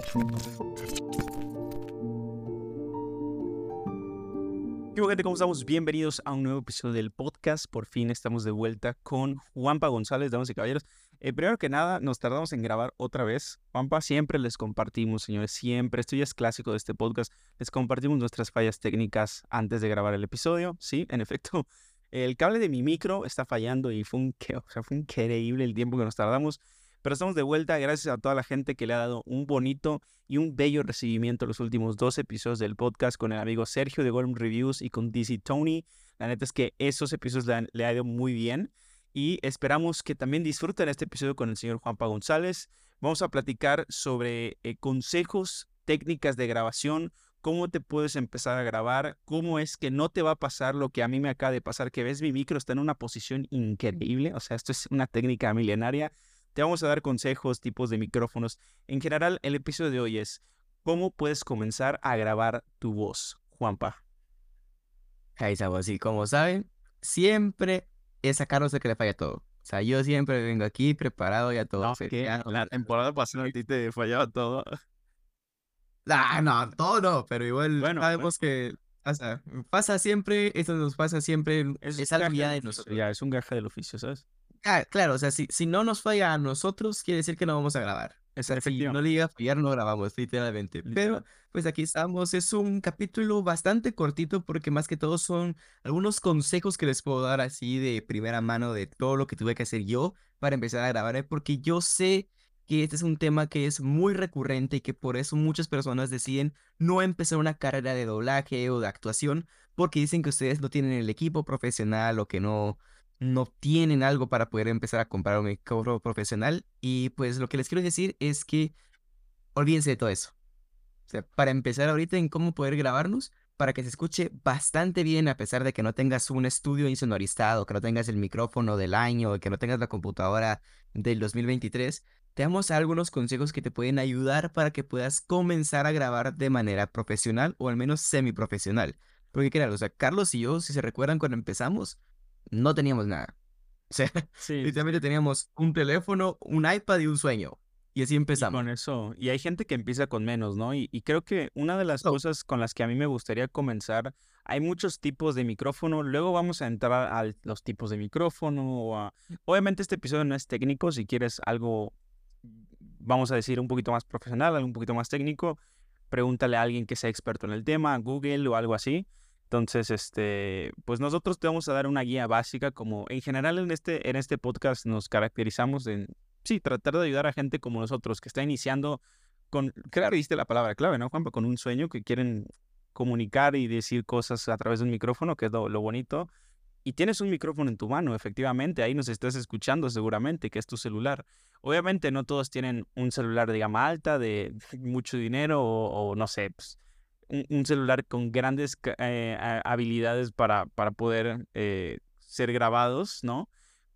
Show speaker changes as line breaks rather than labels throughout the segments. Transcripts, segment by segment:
¿Qué gente? ¿Cómo estamos? Bienvenidos a un nuevo episodio del podcast. Por fin estamos de vuelta con Juanpa González, damas y caballeros. Eh, primero que nada, nos tardamos en grabar otra vez. Juanpa, siempre les compartimos, señores, siempre. Esto ya es clásico de este podcast. Les compartimos nuestras fallas técnicas antes de grabar el episodio. Sí, en efecto, el cable de mi micro está fallando y fue, un, o sea, fue increíble el tiempo que nos tardamos. Pero estamos de vuelta gracias a toda la gente que le ha dado un bonito y un bello recibimiento los últimos dos episodios del podcast con el amigo Sergio de Golden Reviews y con DC Tony. La neta es que esos episodios le, han, le ha ido muy bien y esperamos que también disfruten este episodio con el señor Juanpa González. Vamos a platicar sobre eh, consejos, técnicas de grabación, cómo te puedes empezar a grabar, cómo es que no te va a pasar lo que a mí me acaba de pasar, que ves mi micro está en una posición increíble, o sea, esto es una técnica milenaria te vamos a dar consejos, tipos de micrófonos. En general, el episodio de hoy es cómo puedes comenzar a grabar tu voz, Juanpa.
Ahí estamos, y como saben, siempre es a Carlos el que le falla todo. O sea, yo siempre vengo aquí preparado ya todo.
No, que la temporada pasada a ti te fallaba todo.
Ah, no, todo no, pero igual bueno, sabemos que pasa, pasa siempre, esto nos pasa siempre, es, es algo ya de nosotros.
Ya, es un gaje del oficio, ¿sabes?
Ah, claro, o sea, si, si no nos falla a nosotros, quiere decir que no vamos a grabar. O sea, si no le llega a fallar, no grabamos, literalmente. Pero, pues aquí estamos. Es un capítulo bastante cortito porque más que todo son algunos consejos que les puedo dar así de primera mano de todo lo que tuve que hacer yo para empezar a grabar, ¿eh? porque yo sé que este es un tema que es muy recurrente y que por eso muchas personas deciden no empezar una carrera de doblaje o de actuación porque dicen que ustedes no tienen el equipo profesional o que no no tienen algo para poder empezar a comprar un micrófono profesional. Y pues lo que les quiero decir es que olvídense de todo eso. O sea, para empezar ahorita en cómo poder grabarnos, para que se escuche bastante bien a pesar de que no tengas un estudio insonorizado, que no tengas el micrófono del año, que no tengas la computadora del 2023, te damos algunos consejos que te pueden ayudar para que puedas comenzar a grabar de manera profesional o al menos semiprofesional. Porque claro, o sea, Carlos y yo, si se recuerdan cuando empezamos, no teníamos nada. O sea, literalmente teníamos un teléfono, un iPad y un sueño. Y así empezamos.
con eso. Y hay gente que empieza con menos, ¿no? Y, creo que una de las cosas con las que a mí me gustaría comenzar, hay muchos tipos de micrófono. Luego vamos a entrar a los tipos de micrófono. Obviamente este episodio no es técnico. Si quieres algo, vamos a decir, un poquito más profesional, algo un poquito más técnico, pregúntale a alguien que sea experto en el tema, Google o algo así. Entonces, este, pues nosotros te vamos a dar una guía básica, como en general en este, en este podcast nos caracterizamos en, sí, tratar de ayudar a gente como nosotros que está iniciando con, claro, diste la palabra clave, ¿no, Juanpa? Con un sueño que quieren comunicar y decir cosas a través de un micrófono, que es lo, bonito. Y tienes un micrófono en tu mano, efectivamente, ahí nos estás escuchando seguramente, que es tu celular. Obviamente no todos tienen un celular de gama alta, de mucho dinero o, o no sé, pues, un, celular con grandes eh, habilidades para, para poder eh, ser grabados, ¿no?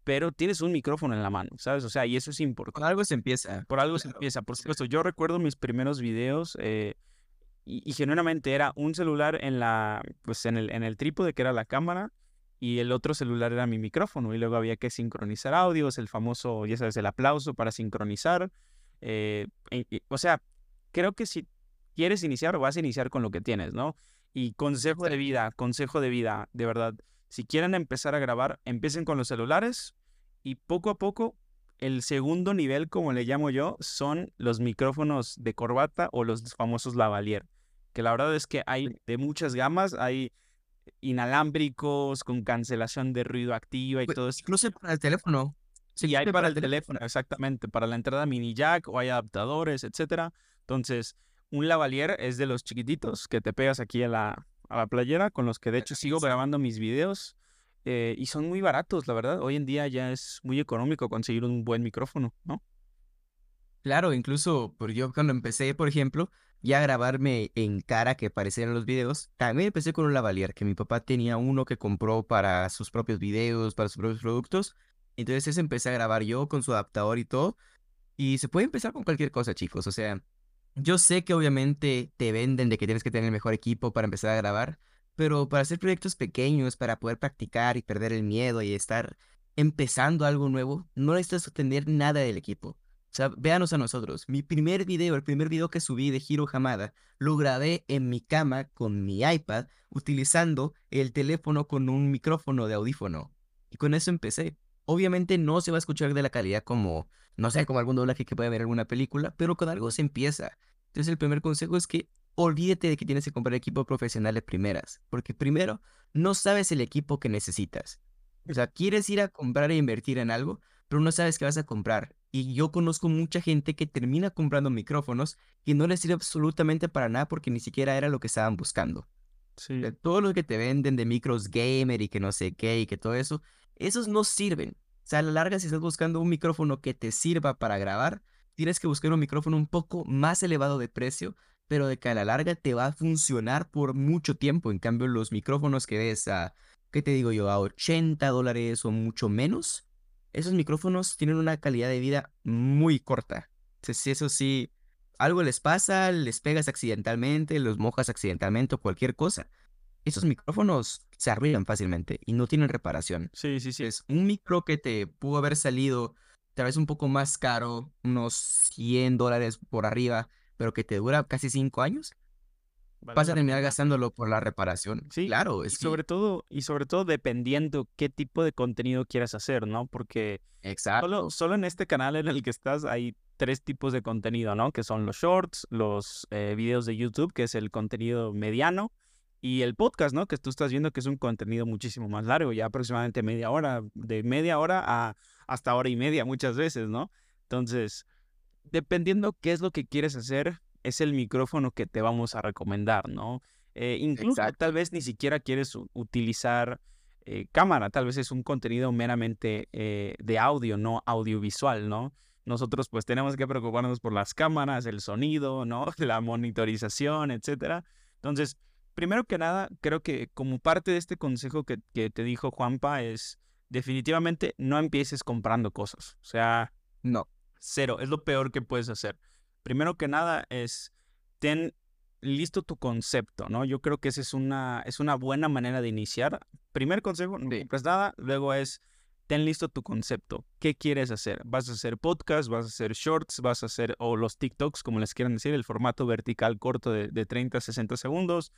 Pero tienes un micrófono en la mano, ¿sabes? O sea, y eso es importante.
Por algo se empieza.
Por algo se empieza, por supuesto. Yo recuerdo mis primeros videos eh, y, genuinamente era un celular en la, pues en el, en el trípode que era la cámara y el otro celular era mi micrófono y luego había que sincronizar audios, el famoso, ya sabes, el aplauso para sincronizar. o sea, creo que si quieres iniciar, vas a iniciar con lo que tienes, ¿no? Y consejo de vida, consejo de vida, de verdad. Si quieren empezar a grabar, empiecen con los celulares y poco a poco el segundo nivel, como le llamo yo, son los micrófonos de corbata o los famosos lavalier. Que la verdad es que hay de muchas gamas, hay inalámbricos con cancelación de ruido activa y
pues,
todo eso.
Incluso para el teléfono.
Sí, hay para el teléfono, exactamente, para la entrada mini jack o hay adaptadores, etcétera. Entonces, un lavalier es de los chiquititos que te pegas aquí a la, a la playera, con los que de hecho sigo grabando mis videos. Eh, y son muy baratos, la verdad. Hoy en día ya es muy económico conseguir un buen micrófono, ¿no?
Claro, incluso por yo cuando empecé, por ejemplo, ya a grabarme en cara que parecían los videos, también empecé con un lavalier, que mi papá tenía uno que compró para sus propios videos, para sus propios productos. Entonces ese empecé a grabar yo con su adaptador y todo. Y se puede empezar con cualquier cosa, chicos. O sea, yo sé que obviamente te venden de que tienes que tener el mejor equipo para empezar a grabar, pero para hacer proyectos pequeños, para poder practicar y perder el miedo y estar empezando algo nuevo, no necesitas tener nada del equipo. O sea, véanos a nosotros. Mi primer video, el primer video que subí de Hiro Hamada, lo grabé en mi cama con mi iPad utilizando el teléfono con un micrófono de audífono. Y con eso empecé. Obviamente no se va a escuchar de la calidad como, no sé, como algún doblaje que puede ver alguna película, pero con algo se empieza. Entonces el primer consejo es que olvídate de que tienes que comprar equipo profesional de primeras, porque primero no sabes el equipo que necesitas. O sea, quieres ir a comprar e invertir en algo, pero no sabes qué vas a comprar. Y yo conozco mucha gente que termina comprando micrófonos y no les sirve absolutamente para nada porque ni siquiera era lo que estaban buscando. Sí. Todo lo que te venden de micros gamer y que no sé qué y que todo eso, esos no sirven. Sea, a la larga, si estás buscando un micrófono que te sirva para grabar, tienes que buscar un micrófono un poco más elevado de precio, pero de que a la larga te va a funcionar por mucho tiempo. En cambio, los micrófonos que ves a, ¿qué te digo yo? A 80 dólares o mucho menos, esos micrófonos tienen una calidad de vida muy corta. Si eso sí, algo les pasa, les pegas accidentalmente, los mojas accidentalmente o cualquier cosa, esos micrófonos se arruinan fácilmente y no tienen reparación.
Sí, sí, sí.
Es un micro que te pudo haber salido tal vez un poco más caro, unos 100 dólares por arriba, pero que te dura casi 5 años, vas a terminar gastándolo por la reparación.
Sí, claro. Es y sobre todo, y sobre todo dependiendo qué tipo de contenido quieras hacer, ¿no? Porque Exacto. Solo, en este canal en el que estás hay tres tipos de contenido, ¿no? Que son los shorts, los eh, videos de YouTube, que es el contenido mediano, y el podcast, ¿no? Que tú estás viendo que es un contenido muchísimo más largo, ya aproximadamente media hora, de media hora a hasta hora y media muchas veces, ¿no? Entonces, dependiendo qué es lo que quieres hacer, es el micrófono que te vamos a recomendar, ¿no? Eh, incluso tal vez ni siquiera quieres utilizar eh, cámara, tal vez es un contenido meramente eh, de audio, no audiovisual, ¿no? Nosotros pues tenemos que preocuparnos por las cámaras, el sonido, ¿no? La monitorización, etcétera. Entonces, primero que nada, creo que como parte de este consejo que, que te dijo Juanpa es definitivamente no empieces comprando cosas. O sea,
no.
Cero, es lo peor que puedes hacer primero que nada es ten listo tu concepto, ¿no? Yo creo que esa es una, es una buena manera de iniciar. Primer consejo, no compres nada, luego es ten listo tu concepto. ¿Qué quieres hacer? ¿Vas a hacer podcast? ¿Vas a hacer shorts? ¿Vas a hacer, o los TikToks, como les quieran decir, el formato vertical corto de, de 30 a 60 segundos?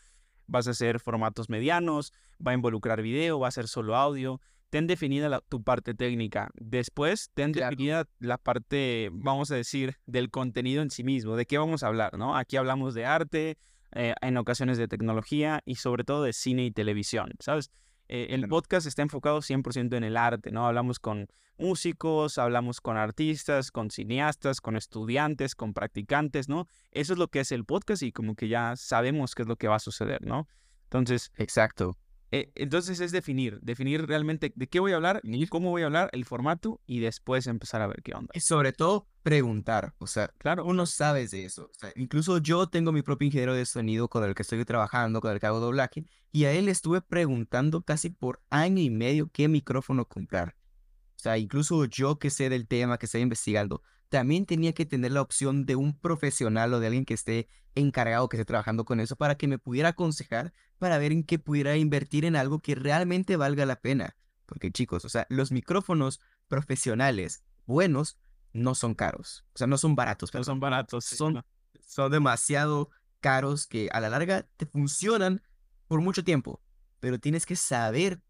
¿Vas a hacer formatos medianos? ¿Va a involucrar video? ¿Va a ser solo audio? ten definida tu parte técnica. Después, ten definida la parte, vamos a decir, del contenido en sí mismo, de qué vamos a hablar, ¿no? Aquí hablamos de arte, eh, en ocasiones de tecnología y sobre todo de cine y televisión, ¿sabes? Eh, el podcast está enfocado 100% en el arte, ¿no? Hablamos con músicos, hablamos con artistas, con cineastas, con estudiantes, con practicantes, ¿no? Eso es lo que es el podcast y como que ya sabemos qué es lo que va a suceder, ¿no? Entonces,
exacto.
Eh, entonces es definir, definir realmente de qué voy a hablar, cómo voy a hablar, el formato y después empezar a ver qué onda.
Y sobre todo preguntar, o sea, claro, uno sabe de eso. incluso yo tengo mi propio ingeniero de sonido con el que estoy trabajando, con el que hago doblaje, y a él estuve preguntando casi por año y medio qué micrófono comprar. O sea, incluso yo que sé del tema, que estoy investigando, también tenía que tener la opción de un profesional o de alguien que esté encargado, que esté trabajando con eso, para que me pudiera aconsejar, para ver en qué pudiera invertir en algo que realmente valga la pena. Porque chicos, o sea, los micrófonos profesionales buenos no son caros, o sea, no son baratos.
Pero son baratos.
son, son demasiado caros que a la larga te funcionan por mucho tiempo, pero tienes que saber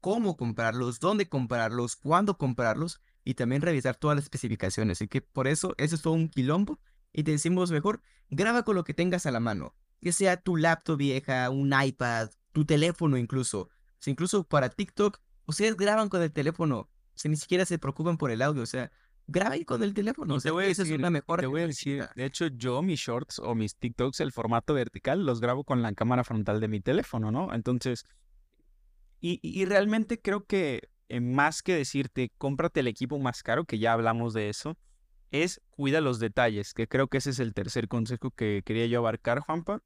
cómo comprarlos, dónde comprarlos, cuándo comprarlos y también revisar todas las especificaciones. Así que por eso, eso es todo un quilombo. Y te decimos mejor, graba con lo que tengas a la mano. Que sea tu laptop vieja, un iPad, tu teléfono incluso. O sea, incluso para TikTok, ustedes graban con el teléfono. O sea, ni siquiera se preocupan por el audio. O sea, graben con el teléfono. O sea,
voy a decir, es una mejor. Te voy a decir, de hecho, yo mis shorts o mis TikToks, el formato vertical, los grabo con la cámara frontal de mi teléfono, ¿no? Entonces, y, y realmente creo que eh, más que decirte, cómprate el equipo más caro, que ya hablamos de eso, es cuida los detalles, que creo que ese es el tercer consejo que quería yo abarcar, Juanpa.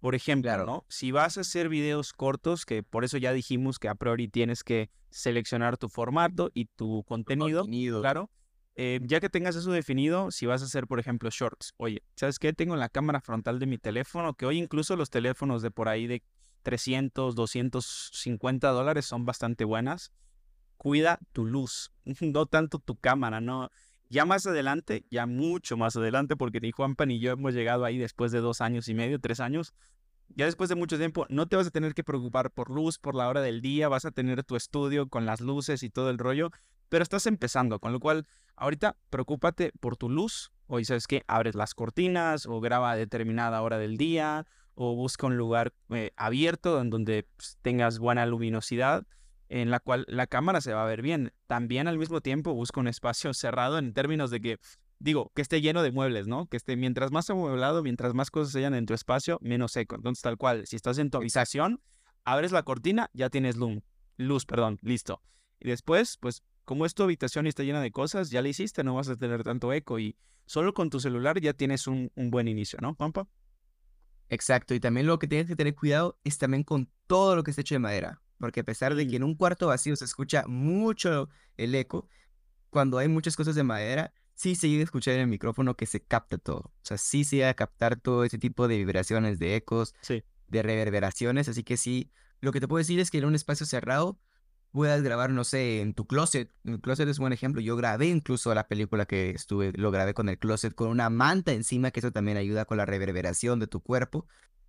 Por ejemplo, ¿no? Si vas a hacer videos cortos, que por eso ya dijimos que a priori tienes que seleccionar tu formato y tu contenido, claro. Eh, ya que tengas eso definido, si vas a hacer, por ejemplo, shorts, oye, ¿sabes qué? Tengo la cámara frontal de mi teléfono, que hoy incluso los teléfonos de por ahí de 300, 250 dólares son bastante buenas cuida tu luz, no tanto tu cámara, ¿no? Ya más adelante, ya mucho más adelante, porque ni Juanpa ni yo hemos llegado ahí después de dos años y medio, tres años, ya después de mucho tiempo, no te vas a tener que preocupar por luz, por la hora del día, vas a tener tu estudio con las luces y todo el rollo, pero estás empezando, con lo cual ahorita preocúpate por tu luz, hoy sabes que abres las cortinas o graba a determinada hora del día o busca un lugar eh, abierto en donde pues, tengas buena luminosidad en la cual la cámara se va a ver bien. También al mismo tiempo busca un espacio cerrado en términos de que digo, que esté lleno de muebles, ¿no? Que esté, mientras más amueblado, mientras más cosas hayan en tu espacio, menos seco. Entonces, tal cual, si estás en tu habitación, abres la cortina, ya tienes luz, luz, perdón, listo. Y después, pues, como es tu habitación y está llena de cosas, ya la hiciste, no vas a tener tanto eco y solo con tu celular ya tienes un, un buen inicio, ¿no, Pampa?
Exacto, y también lo que tienes que tener cuidado es también con todo lo que está hecho de madera, porque a pesar de que en un cuarto vacío se escucha mucho el eco, cuando hay muchas cosas de madera, sí se llega a escuchar en el micrófono que se capta todo. O sea, sí se llega a captar todo ese tipo de vibraciones, de ecos, de reverberaciones. Así que sí, lo que te puedo decir es que en un espacio cerrado puedas grabar, no sé, en tu closet. El closet es un buen ejemplo. Yo grabé incluso la película que estuve, lo grabé con el closet, con una manta encima, que eso también ayuda con la reverberación de tu cuerpo.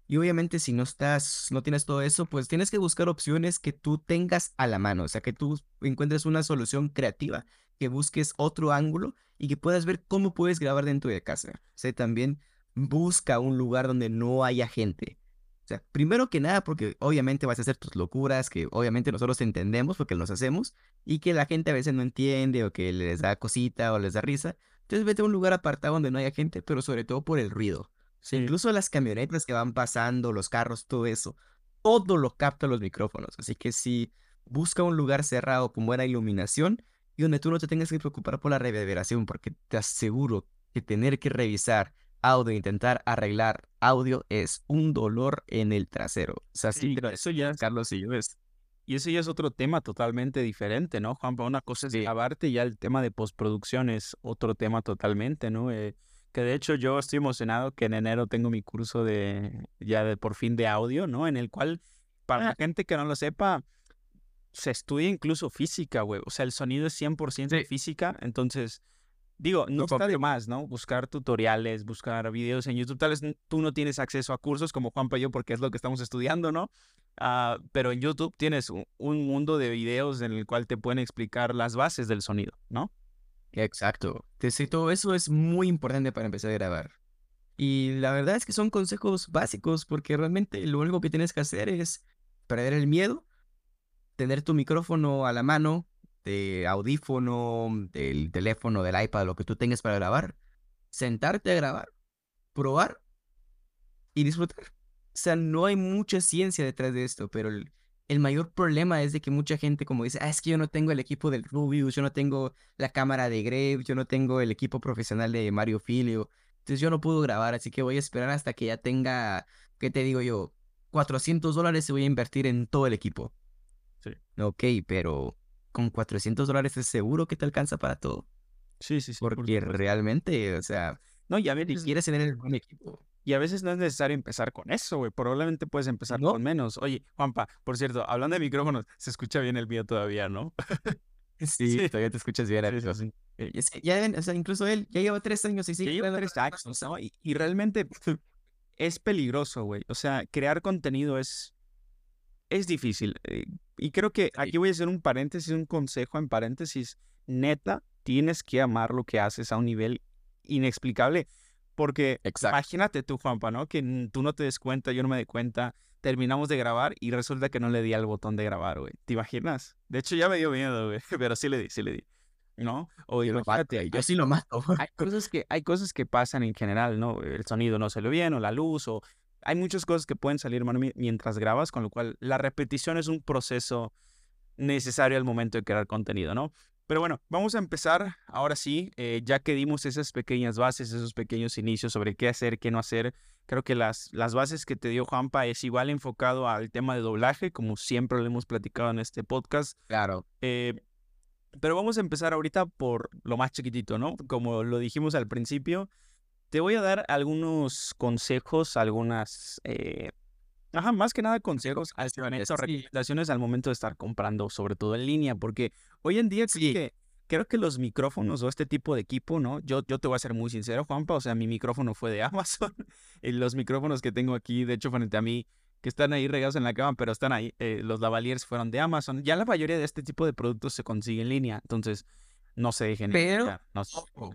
Y obviamente si no estás, no tienes todo eso, pues tienes que buscar opciones que tú tengas a la mano, o sea, que tú encuentres una solución creativa, que busques otro ángulo y que puedas ver cómo puedes grabar dentro de casa. O sea, también busca un lugar donde no haya gente. O sea, primero que nada, porque obviamente vas a hacer tus locuras, que obviamente nosotros entendemos porque los hacemos, y que la gente a veces no entiende o que les da cosita o les da risa. Entonces vete a un lugar apartado donde no haya gente, pero sobre todo por el ruido. Incluso las camionetas que van pasando, los carros, todo eso, todo lo capta los micrófonos. Así que si busca un lugar cerrado con buena iluminación y donde tú no te tengas que preocupar por la reverberación, porque te aseguro que tener que revisar audio intentar arreglar audio es un dolor en el trasero. O sea, sí, pero eso ya, Carlos y yo es.
Y eso ya es otro tema totalmente diferente, ¿no, Juanpa? Una cosa es grabarte, ya el tema de postproducción es otro tema totalmente, ¿no? Eh, que de hecho yo estoy emocionado que en enero tengo mi curso de, ya de por fin de audio, ¿no? En el cual, para la ah. gente que no lo sepa, se estudia incluso física, güey. O sea, el sonido es 100% de física. Entonces, digo, no, está de más, ¿no? Buscar tutoriales, buscar videos en YouTube. Tal vez tú no tienes acceso a cursos como Juanpa y yo porque es lo que estamos estudiando, ¿no? Ah, pero en YouTube tienes un, mundo de videos en el cual te pueden explicar las bases del sonido, ¿no?
Exacto. todo eso es muy importante para empezar a grabar. Y la verdad es que son consejos básicos porque realmente lo único que tienes que hacer es perder el miedo tener tu micrófono a la mano, de audífono, del teléfono, del iPad, lo que tú tengas para grabar, sentarte a grabar, probar y disfrutar. O sea, no hay mucha ciencia detrás de esto, pero el, mayor problema es de que mucha gente como dice, ah, es que yo no tengo el equipo del Rubius, yo no tengo la cámara de Grave, yo no tengo el equipo profesional de Mario Filio, entonces yo no puedo grabar, así que voy a esperar hasta que ya tenga, ¿qué te digo yo? 400 dólares y voy a invertir en todo el equipo. Ok, pero con 400 dólares es seguro que te alcanza para todo.
Sí, sí, sí.
Porque realmente, o sea,
no, y a veces
quieres tener el buen equipo.
Y a veces no es necesario empezar con eso, güey. Probablemente puedes empezar con menos. Oye, Juanpa, por cierto, hablando de micrófonos, se escucha bien el mío todavía, ¿no?
sí, todavía te escuchas bien. Sí, eh, ya, o sea, incluso él ya lleva tres años y sigue.
Ya lleva tres años, ¿no? Y, y realmente es peligroso, güey. O sea, crear contenido es es difícil. Eh, y creo que aquí voy a hacer un paréntesis, un consejo en paréntesis. Neta, tienes que amar lo que haces a un nivel inexplicable. Porque imagínate tú, Juanpa, ¿no? Que tú no te des cuenta, yo no me dé cuenta. Terminamos de grabar y resulta que no le di al botón de grabar, güey. ¿Te imaginas? De hecho, ya me dio miedo, güey. Pero sí le di, sí le di. ¿No?
O imagínate, yo sí lo mato.
Hay cosas, que, hay cosas que pasan en general, ¿no? El sonido no se lo bien, o la luz, o hay muchas cosas que pueden salir mientras grabas, con lo cual la repetición es un proceso necesario al momento de crear contenido, ¿no? Pero bueno, vamos a empezar ahora sí, eh, ya que dimos esas pequeñas bases, esos pequeños inicios sobre qué hacer, qué no hacer. Creo que las, las bases que te dio Juanpa es igual enfocado al tema de doblaje, como siempre lo hemos platicado en este podcast.
Claro.
Eh, pero vamos a empezar ahorita por lo más chiquitito, ¿no? Como lo dijimos al principio, te voy a dar algunos consejos, algunas, eh, ajá, más que nada consejos, recomendaciones al momento de estar comprando, sobre todo en línea, porque hoy en día sí. que creo que los micrófonos o este tipo de equipo, ¿no? Yo, yo te voy a ser muy sincero, Juanpa, o sea, mi micrófono fue de Amazon. y los micrófonos que tengo aquí, de hecho, frente a mí, que están ahí regados en la cama, pero están ahí, eh, los lavaliers fueron de Amazon. Ya la mayoría de este tipo de productos se consigue en línea, entonces no se dejen.
Pero, no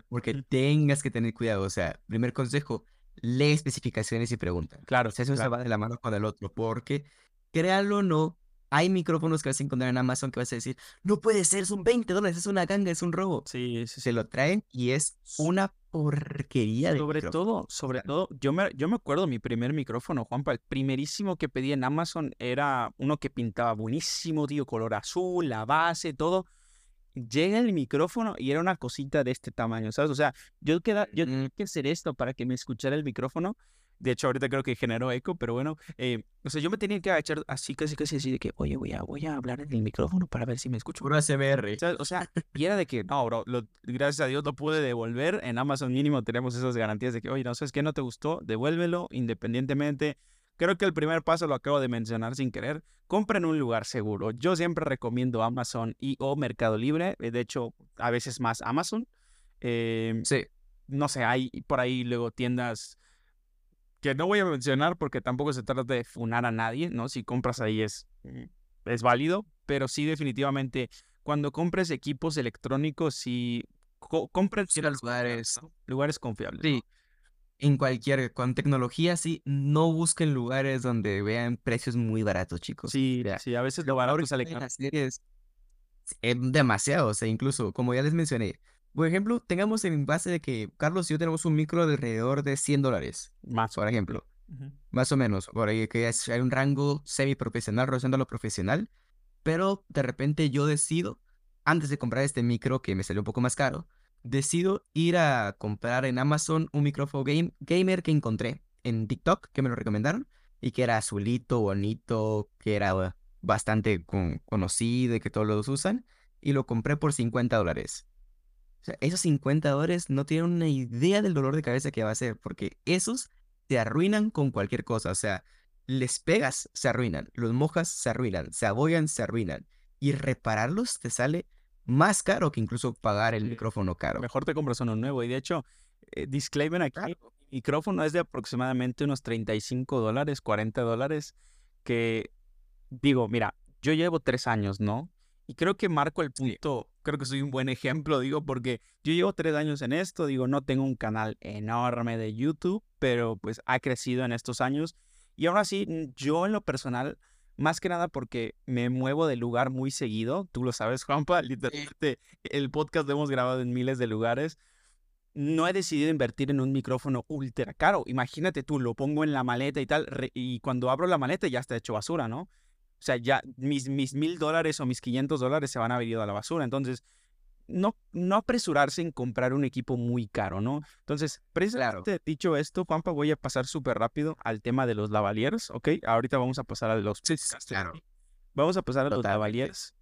porque tengas que tener cuidado, o sea, primer consejo, lee especificaciones y pregunta.
Claro.
O sea, eso se va de la mano con el otro, porque créanlo o no, hay micrófonos que vas a encontrar en Amazon que vas a decir, no puede ser, son 20 dólares, es una ganga, es un robo.
Sí, sí,
Se lo traen y es una porquería de
Sobre todo, sobre todo, yo me, yo me acuerdo mi primer micrófono, Juanpa, el primerísimo que pedí en Amazon era uno que pintaba buenísimo, tío, color azul, la base, todo. Llega el micrófono y era una cosita de este tamaño, ¿sabes? O sea, yo, queda, yo tenía que hacer esto para que me escuchara el micrófono de hecho, ahorita creo que generó eco, pero bueno, eh, o sea, yo me tenía que echar así, casi, casi así de que, oye, voy a, voy a hablar en el micrófono para ver si me escucho.
Puro ASMR.
O sea, y era de que, no, bro, gracias a Dios lo pude devolver. En Amazon mínimo tenemos esas garantías de que, oye, no sabes qué, no te gustó, devuélvelo independientemente. Creo que el primer paso lo acabo de mencionar sin querer. Compren un lugar seguro. Yo siempre recomiendo Amazon y o Mercado Libre. Eh, de hecho, a veces más Amazon.
Em, sí.
No sé, hay por ahí luego tiendas que no voy a mencionar porque tampoco se trata de funar a nadie, ¿no? Si compras ahí es, mm, es válido, pero sí definitivamente cuando compres equipos electrónicos, si co compres
lugares,
lugares confiables.
Sí. En cualquier, con tecnología, sí, no busquen lugares donde vean precios muy baratos, chicos.
Sí, sí, a veces lo barato sale caro.
Es, es demasiado, o sea, incluso, como ya les mencioné, por ejemplo, tengamos en base de que Carlos y yo tenemos un micro de alrededor de 100 dólares.
Más.
Por ejemplo. Más o menos. Por ahí que hay un rango semi-profesional, rozando lo profesional. Pero de repente yo decido, antes de comprar este micro que me salió un poco más caro, decido ir a comprar en Amazon un micrófono game, gamer que encontré en TikTok, que me lo recomendaron, y que era azulito, bonito, que era bastante conocido y que todos los usan, y lo compré por 50 dólares. Esos 50 dólares no tienen una idea del dolor de cabeza que va a ser, porque esos te arruinan con cualquier cosa. O sea, les pegas, se arruinan, los mojas, se arruinan, se abollan, se arruinan. Y repararlos te sale más caro que incluso pagar el micrófono caro.
Mejor te compras uno nuevo. Y de hecho, eh, disclaimer aquí, el micrófono es de aproximadamente unos 35 dólares, 40 dólares, que digo, mira, yo llevo tres años, ¿no? Y creo que marco el punto, creo que soy un buen ejemplo, digo, porque yo llevo tres años en esto, digo, no tengo un canal enorme de YouTube, pero pues ha crecido en estos años. Y ahora sí, yo en lo personal, más que nada porque me muevo de lugar muy seguido, tú lo sabes, Juanpa, literalmente el podcast lo hemos grabado en miles de lugares. No he decidido invertir en un micrófono ultra caro. Imagínate tú, lo pongo en la maleta y tal, y cuando abro la maleta ya está hecho basura, ¿no? O sea, ya mis, mis mil dólares o mis 500 dólares se van a haber ido a la basura. Entonces, no, no apresurarse en comprar un equipo muy caro, ¿no? Entonces, precisamente dicho esto, Juanpa, voy a pasar súper rápido al tema de los lavaliers, ¿ok? Ahorita vamos a pasar a los...
Sí, claro.
Vamos a pasar a los lavaliers.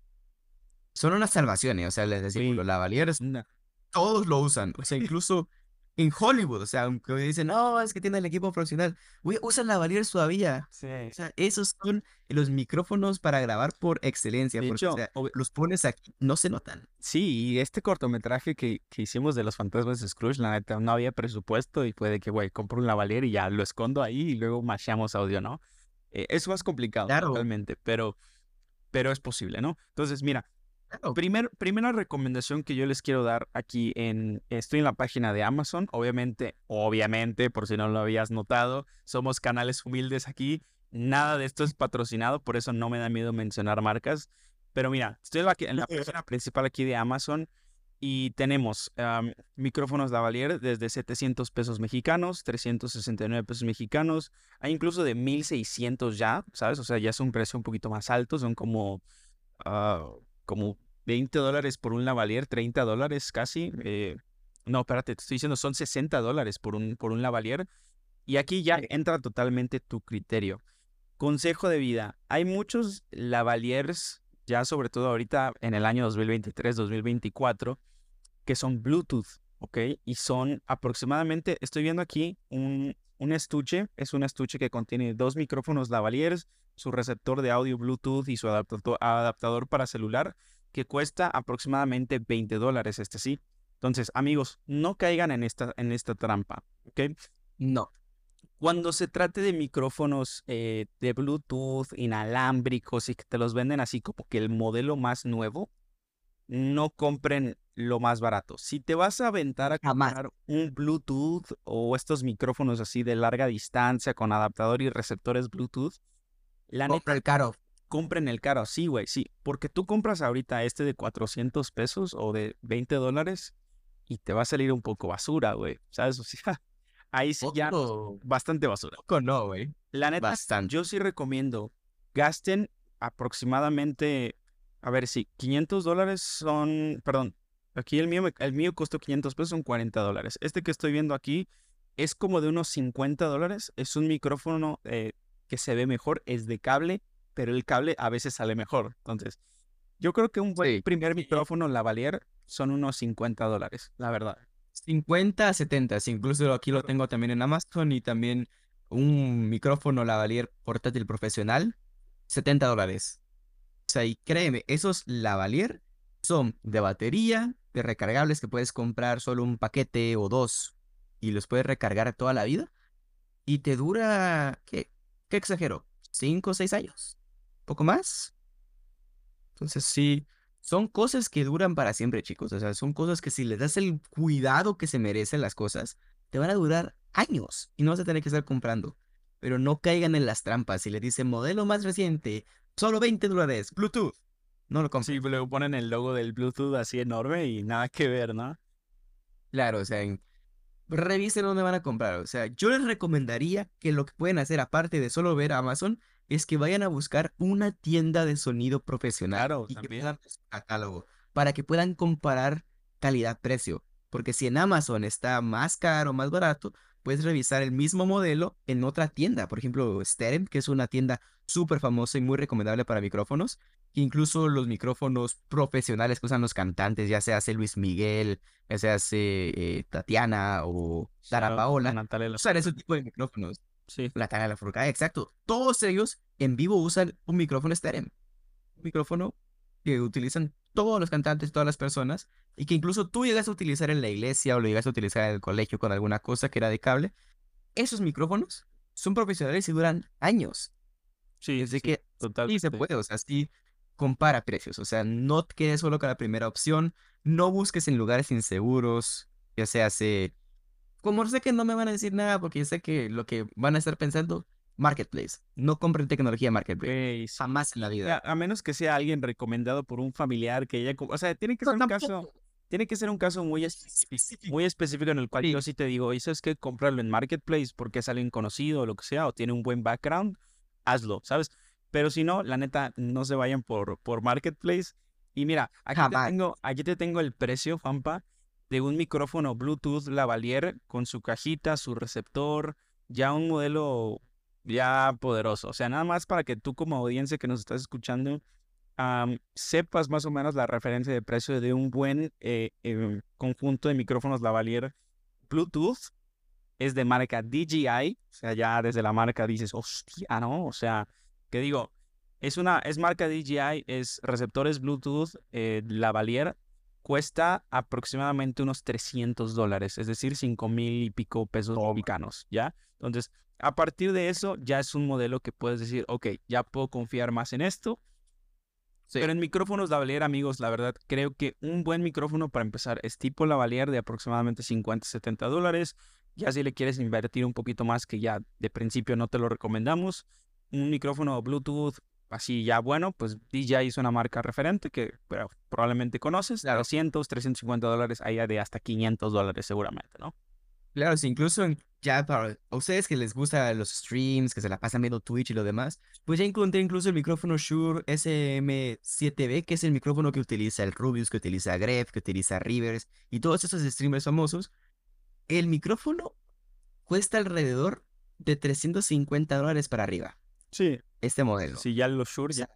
Son unas salvaciones, o sea, les decimos, los lavaliers, todos lo usan. O sea, incluso en Hollywood, o sea, aunque dicen, no, es que tiene el equipo profesional, usan lavaliers todavía.
Sí.
O sea, esos son los micrófonos para grabar por excelencia, porque o sea, los pones aquí, no se notan.
Sí, y este cortometraje que, que, hicimos de los fantasmas de Scrooge, la neta, no había presupuesto y puede que, güey, compro un lavalier y ya lo escondo ahí y luego machamos audio, ¿no? Eh, es más complicado, realmente, pero, pero es posible, ¿no? Entonces, mira, Primer, primera recomendación que yo les quiero dar aquí en, estoy en la página de Amazon, obviamente, obviamente, por si no lo habías notado, somos canales humildes aquí, nada de esto es patrocinado, por eso no me da miedo mencionar marcas, pero mira, estoy en la página principal aquí de Amazon y tenemos micrófonos Lavalier desde 700 pesos mexicanos, 369 pesos mexicanos, hay incluso de 1600 ya, ¿sabes? O sea, ya es un precio un poquito más alto, son como... Ah, como 20 dólares por un lavalier, 30 dólares casi. Eh, no, espérate, te estoy diciendo, son 60 dólares por un, por un lavalier. Y aquí ya entra totalmente tu criterio. Consejo de vida. Hay muchos lavaliers, ya sobre todo ahorita en el año 2023, 2024, que son Bluetooth, ¿ok? Y son aproximadamente, estoy viendo aquí un, un estuche, es un estuche que contiene dos micrófonos lavaliers, su receptor de audio Bluetooth y su adaptador para celular, que cuesta aproximadamente 20 dólares, este sí. Entonces, amigos, no caigan en esta, en esta trampa, ¿ok?
No.
Cuando se trate de micrófonos eh, de Bluetooth inalámbricos y que te los venden así como que el modelo más nuevo, no compren lo más barato. Si te vas a aventar a comprar un Bluetooth o estos micrófonos así de larga distancia con adaptador y receptores Bluetooth,
la Compra el caro.
Compren el caro, sí, güey, sí. Porque tú compras ahorita este de 400 pesos o de 20 dólares y te va a salir un poco basura, güey. ¿Sabes? O sea, ahí sí ya bastante basura.
Poco no, güey.
La neta, yo sí recomiendo, gasten aproximadamente a ver, sí, 500 dólares son, perdón, aquí el mío, el mío costó 500 pesos, son 40 dólares. Este que estoy viendo aquí es como de unos 50 dólares. Es un micrófono eh, que se ve mejor, es de cable, pero el cable a veces sale mejor. Entonces, yo creo que un buen primer micrófono lavalier son unos 50 dólares, la verdad.
50 a 70, incluso aquí lo tengo también en Amazon y también un micrófono lavalier portátil profesional, 70 dólares. O sea, y créeme, esos lavalier son de batería, de recargables que puedes comprar solo un paquete o dos y los puedes recargar toda la vida. Y te dura, ¿qué? ¿Qué exagero? ¿Cinco o seis años? ¿Poco más? Entonces sí, son cosas que duran para siempre, chicos. O sea, son cosas que si les das el cuidado que se merecen las cosas, te van a durar años y no vas a tener que estar comprando. Pero no caigan en las trampas. Si le dicen modelo más reciente, Solo 20 dólares. Bluetooth. No lo compro.
Sí,
luego
ponen el logo del Bluetooth así enorme y nada que ver, ¿no?
Claro, o sea, revisen dónde van a comprar. O sea, yo les recomendaría que lo que pueden hacer, aparte de solo ver Amazon, es que vayan a buscar una tienda de sonido profesional
claro,
y
que
puedan catálogo para que puedan comparar calidad-precio. Porque si en Amazon está más caro, más barato, puedes revisar el mismo modelo en otra tienda. Por ejemplo, Sterem, que es una tienda súper famosa y muy recomendable para micrófonos. Incluso los micrófonos profesionales que usan los cantantes, ya sea Luis Miguel, ya sea eh, Tatiana o Sara Paola,
Natalia
usan ese tipo de micrófonos. Sí. Natalia Lafourcade, exacto. Todos ellos en vivo usan un micrófono Sterem. Un micrófono que utilizan todos los cantantes, todas las personas, y que incluso tú llegas a utilizar en la iglesia o lo llegas a utilizar en el colegio con alguna cosa que era de cable, esos micrófonos son profesionales y duran años.
Sí,
así que total. Sí se puede, o sea, sí compara precios, o sea, no te quedes solo con la primera opción, no busques en lugares inseguros, ya sea hace... Como sé que no me van a decir nada porque sé que lo que van a estar pensando, Marketplace. No compren tecnología Marketplace. Jamás en la vida.
A, menos que sea alguien recomendado por un familiar que ella... O sea, tiene que ser un caso... Tiene que ser un caso muy específico, muy específico en el cual yo sí te digo, eso es que comprarlo en Marketplace porque es alguien conocido o lo que sea, o tiene un buen background, hazlo, ¿sabes? Pero si no, la neta, no se vayan por, por Marketplace. Y mira, aquí te, tengo, aquí te tengo el precio, Juanpa, de un micrófono Bluetooth Lavalier con su cajita, su receptor, ya un modelo ya poderoso. O sea, nada más para que tú como audiencia que nos estás escuchando sepas más o menos la referencia de precio de un buen eh, em, conjunto de micrófonos lavalier Bluetooth. Es de marca DJI. O sea, ya desde la marca dices, hostia, ¿no? O sea, que digo, es una, es marca DJI, es receptores Bluetooth eh, lavalier. Cuesta aproximadamente unos 300 dólares, es decir, 5 mil y pico pesos mexicanos, ¿ya? Entonces, a partir de eso, ya es un modelo que puedes decir, ok, ya puedo confiar más en esto. Pero en micrófonos lavalier, amigos, la verdad, creo que un buen micrófono para empezar es tipo lavalier de aproximadamente 50, 70 dólares. Ya si le quieres invertir un poquito más, que ya de principio no te lo recomendamos. Un micrófono Bluetooth así ya bueno, pues DJI es una marca referente que probablemente conoces. A 200, 350 dólares, ahí de hasta 500 dólares seguramente, ¿no?
Claro, sí, incluso ya para ustedes que les gusta los streams, que se la pasan viendo Twitch y lo demás, pues ya encontré incluso el micrófono Shure SM7B, que es el micrófono que utiliza el Rubius, que utiliza Gref, que utiliza Rivers y todos esos streamers famosos. El micrófono cuesta alrededor de 350 dólares para arriba.
Sí.
Este modelo.
Sí, ya los Shure, ya.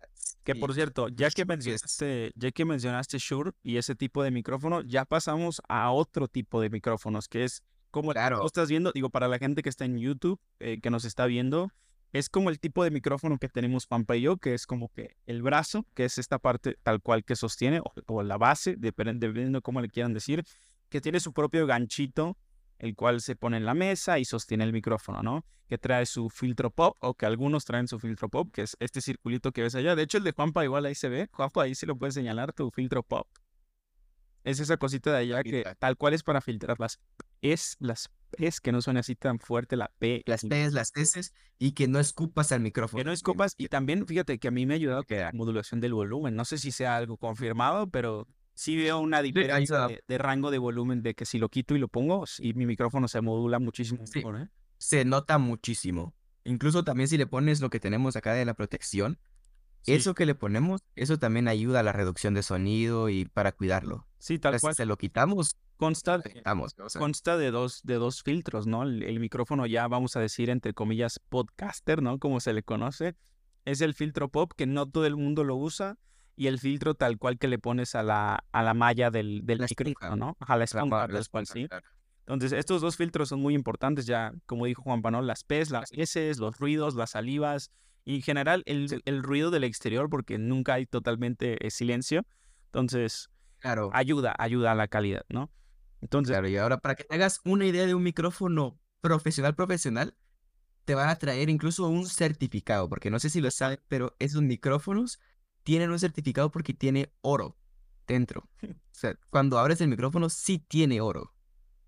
Que por cierto, ya que mencionaste, ya que mencionaste Shure y ese tipo de micrófono, ya pasamos a otro tipo de micrófonos, que es como claro. estás viendo, digo, para la gente que está en YouTube, eh, que nos está viendo, es como el tipo de micrófono que tenemos Pampa y yo, que es como que el brazo, que es esta parte tal cual que sostiene, o, la base, dependiendo de cómo le quieran decir, que tiene su propio ganchito, el cual se pone en la mesa y sostiene el micrófono, ¿no? Que trae su filtro pop, o que algunos traen su filtro pop, que es este circulito que ves allá. De hecho, el de Juanpa igual ahí se ve. Juanpa, ahí se lo puedes señalar, tu filtro pop. Es esa cosita de allá que tal cual es para filtrar las es las es que no suene así tan fuerte la P.
Las P, las S y que no escupas al micrófono.
Que no escupas y también fíjate que a mí me ha ayudado que la modulación del volumen. No sé si sea algo confirmado, pero sí veo una diferencia de, rango de volumen de que si lo quito y lo pongo, y mi micrófono se modula muchísimo ¿eh?
Se nota muchísimo. Incluso también si le pones lo que tenemos acá de la protección, eso que le ponemos, eso también ayuda a la reducción de sonido y para cuidarlo.
Sí, tal cual.
Si se lo quitamos,
consta, consta de dos, de dos filtros, ¿no? El, micrófono ya, vamos a decir, entre comillas, podcaster, ¿no? Como se le conoce. Es el filtro pop que no todo el mundo lo usa y el filtro tal cual que le pones a la, a la malla del, del micrófono, ¿no? A la esponja, la sí. Entonces, estos dos filtros son muy importantes ya, como dijo Juan Panol, las P's, las S, los ruidos, las salivas y en general el, el ruido del exterior porque nunca hay totalmente eh, silencio. Entonces, claro. ayuda, ayuda a la calidad, ¿no?
Entonces, claro, y ahora para que te hagas una idea de un micrófono profesional, profesional, te van a traer incluso un certificado, porque no sé si lo saben, pero esos micrófonos tienen un certificado porque tiene oro dentro. O sea, cuando abres el micrófono, sí tiene oro.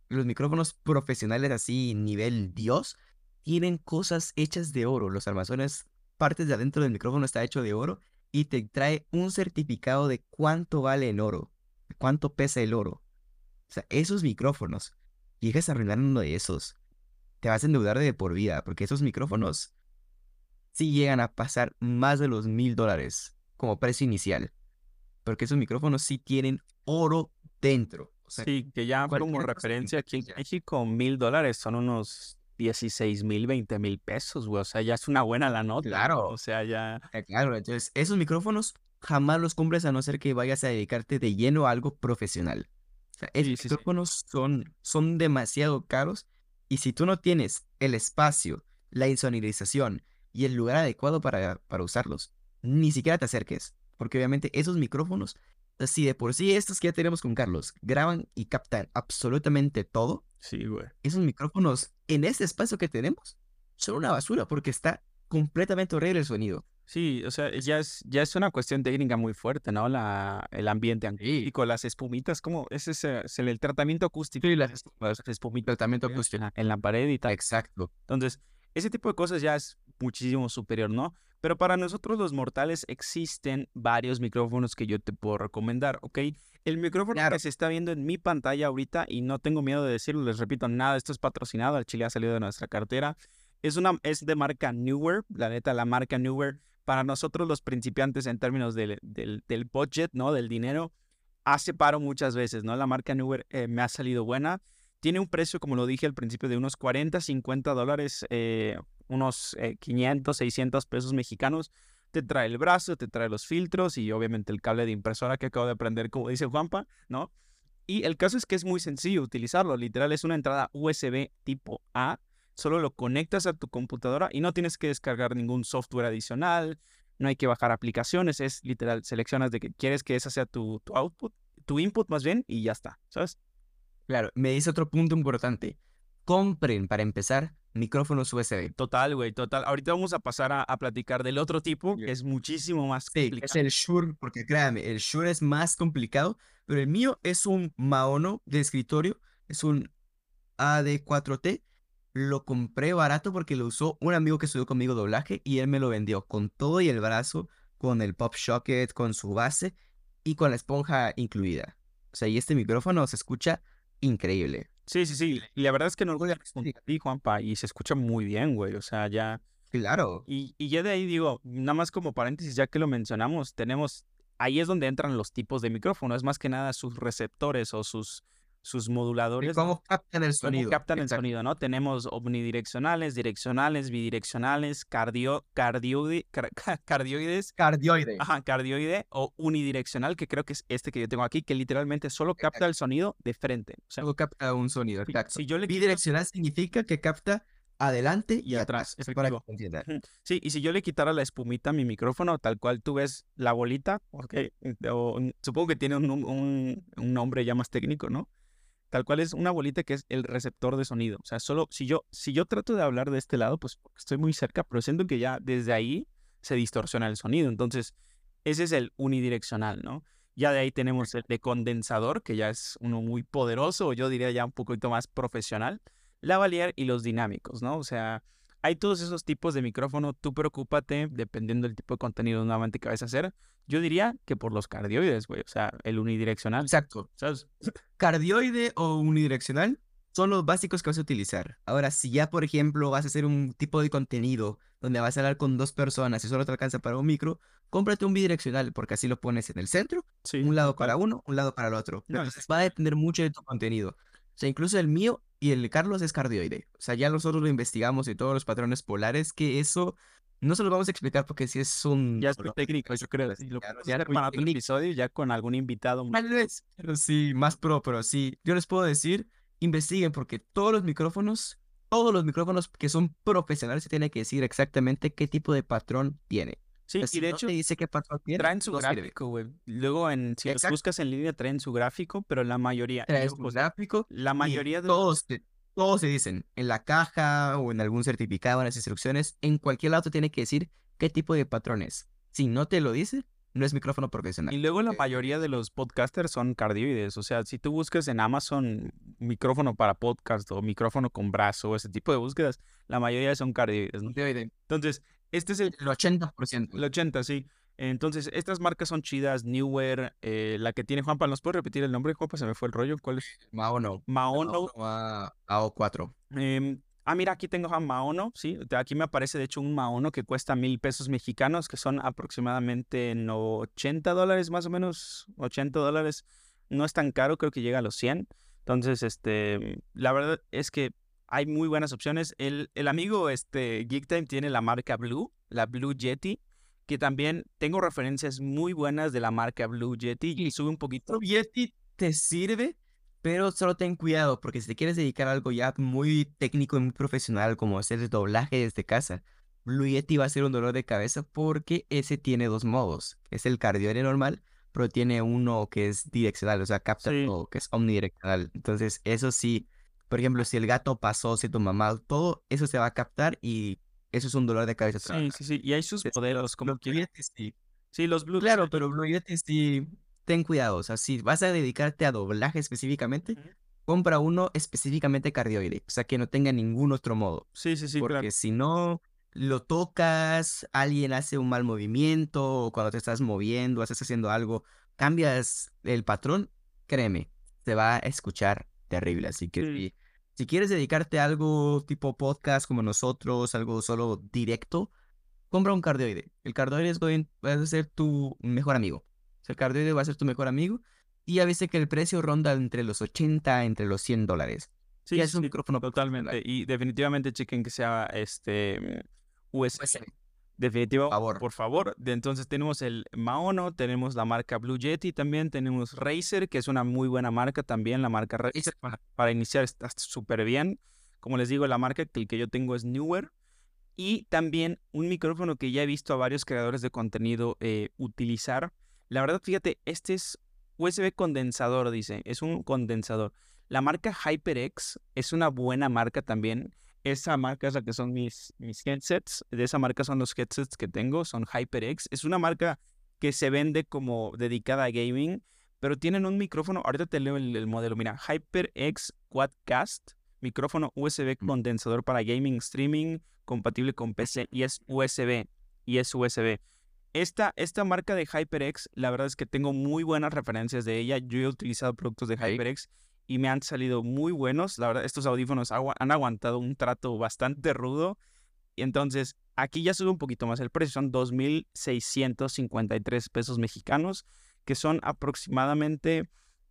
Los micrófonos profesionales así, nivel Dios, tienen cosas hechas de oro. Los armazones, partes de adentro del micrófono está hecho de oro y te trae un certificado de cuánto vale el oro, cuánto pesa el oro. O sea, esos micrófonos, llegas a arruinar uno de esos, te vas a endeudar de por vida, porque esos micrófonos sí llegan a pasar más de los mil dólares como precio inicial. Porque esos micrófonos sí tienen oro dentro.
sí, que ya como referencia aquí en México, mil dólares son unos 16 mil, 20 mil pesos, güey. O sea, ya es una buena la nota. Claro. O sea, ya.
Eh, claro, entonces esos micrófonos jamás los compres a no ser que vayas a dedicarte de lleno a algo profesional. O sea, esos micrófonos Son, son demasiado caros y si tú no tienes el espacio, la insonorización y el lugar adecuado para, para usarlos, ni siquiera te acerques, porque obviamente esos micrófonos, si de por sí estos que ya tenemos con Carlos, graban y captan absolutamente todo,
sí, güey.
Esos micrófonos en este espacio que tenemos son una basura porque está completamente horrible el sonido.
Sí, o sea, ya es, ya es una cuestión técnica muy fuerte, ¿no? La, el ambiente acústico, las espumitas, como ese es el, tratamiento acústico.
Sí, las, espumitas.
Tratamiento acústico. En la pared y tal.
Exacto.
Entonces, ese tipo de cosas ya es muchísimo superior, ¿no? Pero para nosotros los mortales existen varios micrófonos que yo te puedo recomendar, ¿ok? El micrófono que se está viendo en mi pantalla ahorita, y no tengo miedo de decirlo, les repito, nada, esto es patrocinado, el chile ha salido de nuestra cartera. Es, una, es de marca Newer, la neta, la marca Newer, para nosotros los principiantes en términos del, del, del budget, ¿no? Del dinero, hace paro muchas veces, ¿no? La marca Newer eh, me ha salido buena. Tiene un precio, como lo dije al principio, de unos 40, 50 dólares, eh, unos 500, eh, 600 pesos mexicanos. Te trae el brazo, te trae los filtros y obviamente el cable de impresora que acabo de aprender, como dice Juanpa, ¿no? Y el caso es que es muy sencillo utilizarlo. Literal, es una entrada USB tipo A. Solo lo conectas a tu computadora y no tienes que descargar ningún software adicional. No hay que bajar aplicaciones. Es literal, seleccionas de que quieres que esa sea tu, tu output, tu input más bien, y ya está, ¿sabes?
Claro, me dice otro punto importante. Compren para empezar micrófonos USB.
Total, güey, total. Ahorita vamos a pasar a, platicar del otro tipo, que es muchísimo más
complicado. es el Shure, porque créanme, el Shure es más complicado, pero el mío es un Maono de escritorio, es un AD4T. Lo compré barato porque lo usó un amigo que estudió conmigo doblaje y él me lo vendió con todo y el brazo, con el pop socket, con su base y con la esponja incluida. O sea, y este micrófono se escucha increíble.
Sí, sí, sí. Y la verdad es que no voy a ti, Juanpa, y se escucha muy bien, güey. O sea, ya.
Claro.
Y, y ya de ahí digo, nada más como paréntesis, ya que lo mencionamos, tenemos. Ahí es donde entran los tipos de micrófono. Es más que nada sus receptores o sus sus moduladores.
¿Cómo captan el sonido?
captan el sonido, ¿no? Tenemos omnidireccionales, direccionales, bidireccionales, cardio, cardioide, cardioides.
Cardioide.
Ajá, cardioide o unidireccional, que creo que es este que yo tengo aquí, que literalmente solo capta el sonido de frente.
O sea, solo capta un sonido, exacto. Si yo le Bidireccional significa que capta adelante
y, atrás. sí, y si yo le quitara la espumita a mi micrófono, tal cual tú ves la bolita, okay, supongo que tiene un, nombre ya más técnico, ¿no? Tal cual es una bolita que es el receptor de sonido. O sea, solo si yo, si yo trato de hablar de este lado, pues estoy muy cerca, pero siento que ya desde ahí se distorsiona el sonido. Entonces, ese es el unidireccional, ¿no? Ya de ahí tenemos el de condensador, que ya es uno muy poderoso, yo diría ya un poquito más profesional lavalier y los dinámicos, ¿no? O sea, hay todos esos tipos de micrófono. Tú preocúpate, dependiendo del tipo de contenido nuevamente que vas a hacer. Yo diría que por los cardioides, güey. O sea, el unidireccional.
Exacto. ¿sabes? Cardioide o unidireccional son los básicos que vas a utilizar. Ahora, si ya, por ejemplo, vas a hacer un tipo de contenido donde vas a hablar con dos personas y solo te alcanza para un micro, cómprate un bidireccional porque así lo pones en el centro, un lado para uno, un lado para el otro. Entonces, va a depender mucho de tu contenido. O sea, incluso el mío y el de Carlos es cardioide. O sea, ya nosotros lo investigamos y todos los patrones polares, que eso no se lo vamos a explicar porque si es un...
Ya es muy técnico, yo creo. lo ya para otro episodio ya con algún invitado.
Tal vez, pero sí, más pro, pero sí. Yo les puedo decir, investiguen porque todos los micrófonos, todos los micrófonos que son profesionales se tiene que decir exactamente qué tipo de patrón tiene.
Sí, y de hecho,
dice que
traen su gráfico, güey. Luego, en, si los buscas en línea, traen su gráfico, pero la mayoría.
Traen su gráfico.
La mayoría de.
Todos, todos se dicen en la caja o en algún certificado, en las instrucciones. En cualquier lado tiene que decir qué tipo de patrón es. Si no te lo dice, no es micrófono profesional.
Y luego la mayoría de los podcasters son cardioides. O sea, si tú buscas en Amazon micrófono para podcast o micrófono con brazo, ese tipo de búsquedas, la mayoría son cardioides. ¿no? Entonces, este es el,
80%.
El 80%, sí. Entonces, estas marcas son chidas, Newer, eh, la que tiene Juanpa, ¿nos puede repetir el nombre, Juanpa? Se me fue el rollo, ¿cuál es?
Maono.
Maono.
AO4.
Em, ah, mira, aquí tengo a Maono, sí, aquí me aparece de hecho un Maono que cuesta mil pesos mexicanos, que son aproximadamente 80 dólares más o menos, 80 dólares. No es tan caro, creo que llega a los 100. Entonces, este, la verdad es que hay muy buenas opciones. El, el amigo este, Geek Time tiene la marca Blue, la Blue Yeti, que también tengo referencias muy buenas de la marca Blue Yeti y sube un poquito.
Blue Yeti te sirve, pero solo ten cuidado porque si te quieres dedicar a algo ya muy técnico y muy profesional como hacer doblaje desde casa, Blue Yeti va a ser un dolor de cabeza porque ese tiene dos modos. Es el cardioide normal, pero tiene uno que es direccional, o sea, capta todo, que es omnidireccional. Entonces, eso sí, por ejemplo, si el gato pasó, si tu mamá, todo eso se va a captar y eso es un dolor de cabeza.
Sí, sí, sí. Y hay sus modelos, como
que... Sí.
sí, los Blue.
Claro, pero Blue sí, ten cuidado. O sea, si vas a dedicarte a doblaje específicamente, compra uno específicamente cardioide. O sea, que no tenga ningún otro modo.
Sí, sí, sí.
Porque si no lo tocas, alguien hace un mal movimiento, o cuando te estás moviendo, estás haciendo algo, cambias el patrón, créeme, te va a escuchar terrible. Así que si, quieres dedicarte a algo tipo podcast como nosotros, algo solo directo, compra un cardioide. El cardioide es va a ser tu mejor amigo. el cardioide va a ser tu mejor amigo. Y ya viste que el precio ronda entre los 80, entre los 100 dólares.
Sí, es un micrófono totalmente. Y definitivamente chequen que sea este USB. USB. Definitivo, por favor. Entonces tenemos el Maono, tenemos la marca Blue Yeti también, tenemos Razer, que es una muy buena marca también, la marca Razer para, iniciar está súper bien. Como les digo, la marca que, que yo tengo es Newer. Y también un micrófono que ya he visto a varios creadores de contenido eh, utilizar. La verdad, fíjate, este es USB condensador, dice, es un condensador. La marca HyperX es una buena marca también esa marca es la que son mis, mis headsets. De esa marca son los headsets que tengo, son HyperX. Es una marca que se vende como dedicada a gaming, pero tienen un micrófono. Ahorita te leo el, modelo. Mira, HyperX Quadcast, micrófono USB mm. condensador para gaming, streaming, compatible con PC y es USB. Y es USB. Esta, esta marca de HyperX, la verdad es que tengo muy buenas referencias de ella. Yo he utilizado productos de HyperX y me han salido muy buenos. La verdad, estos audífonos han aguantado un trato bastante rudo. Y entonces, aquí ya sube un poquito más el precio. Son 2.653 pesos mexicanos, que son aproximadamente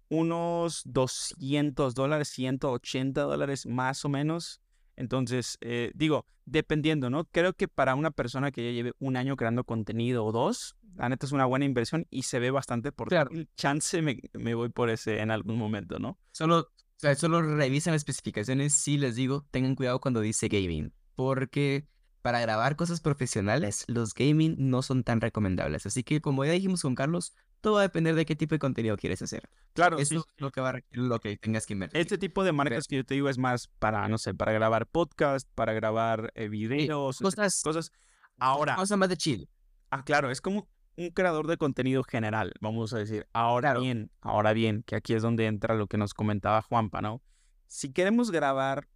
unos 200 dólares, 180 dólares más o menos. Entonces, eh, digo, dependiendo, ¿no? Creo que para una persona que ya lleve un año creando contenido o dos, la neta es una buena inversión y se ve bastante por
claro.
chance me, me, voy por ese en algún momento, ¿no?
Solo, O sea, solo revisan las especificaciones. Sí, les digo, tengan cuidado cuando dice gaming. Porque para grabar cosas profesionales, los gaming no son tan recomendables. Así que, como ya dijimos con Carlos, todo va a depender de qué tipo de contenido quieres hacer.
Claro,
Eso es lo que va a lo que tengas que invertir.
Este tipo de marcas que yo te digo es más para, no sé, para grabar podcast, para grabar eh, videos, cosas, cosas. Ahora.
Cosas más de chill.
Ah, claro, es como un creador de contenido general, vamos a decir. Ahora bien, ahora bien, que aquí es donde entra lo que nos comentaba Juanpa, ¿no? Si queremos grabar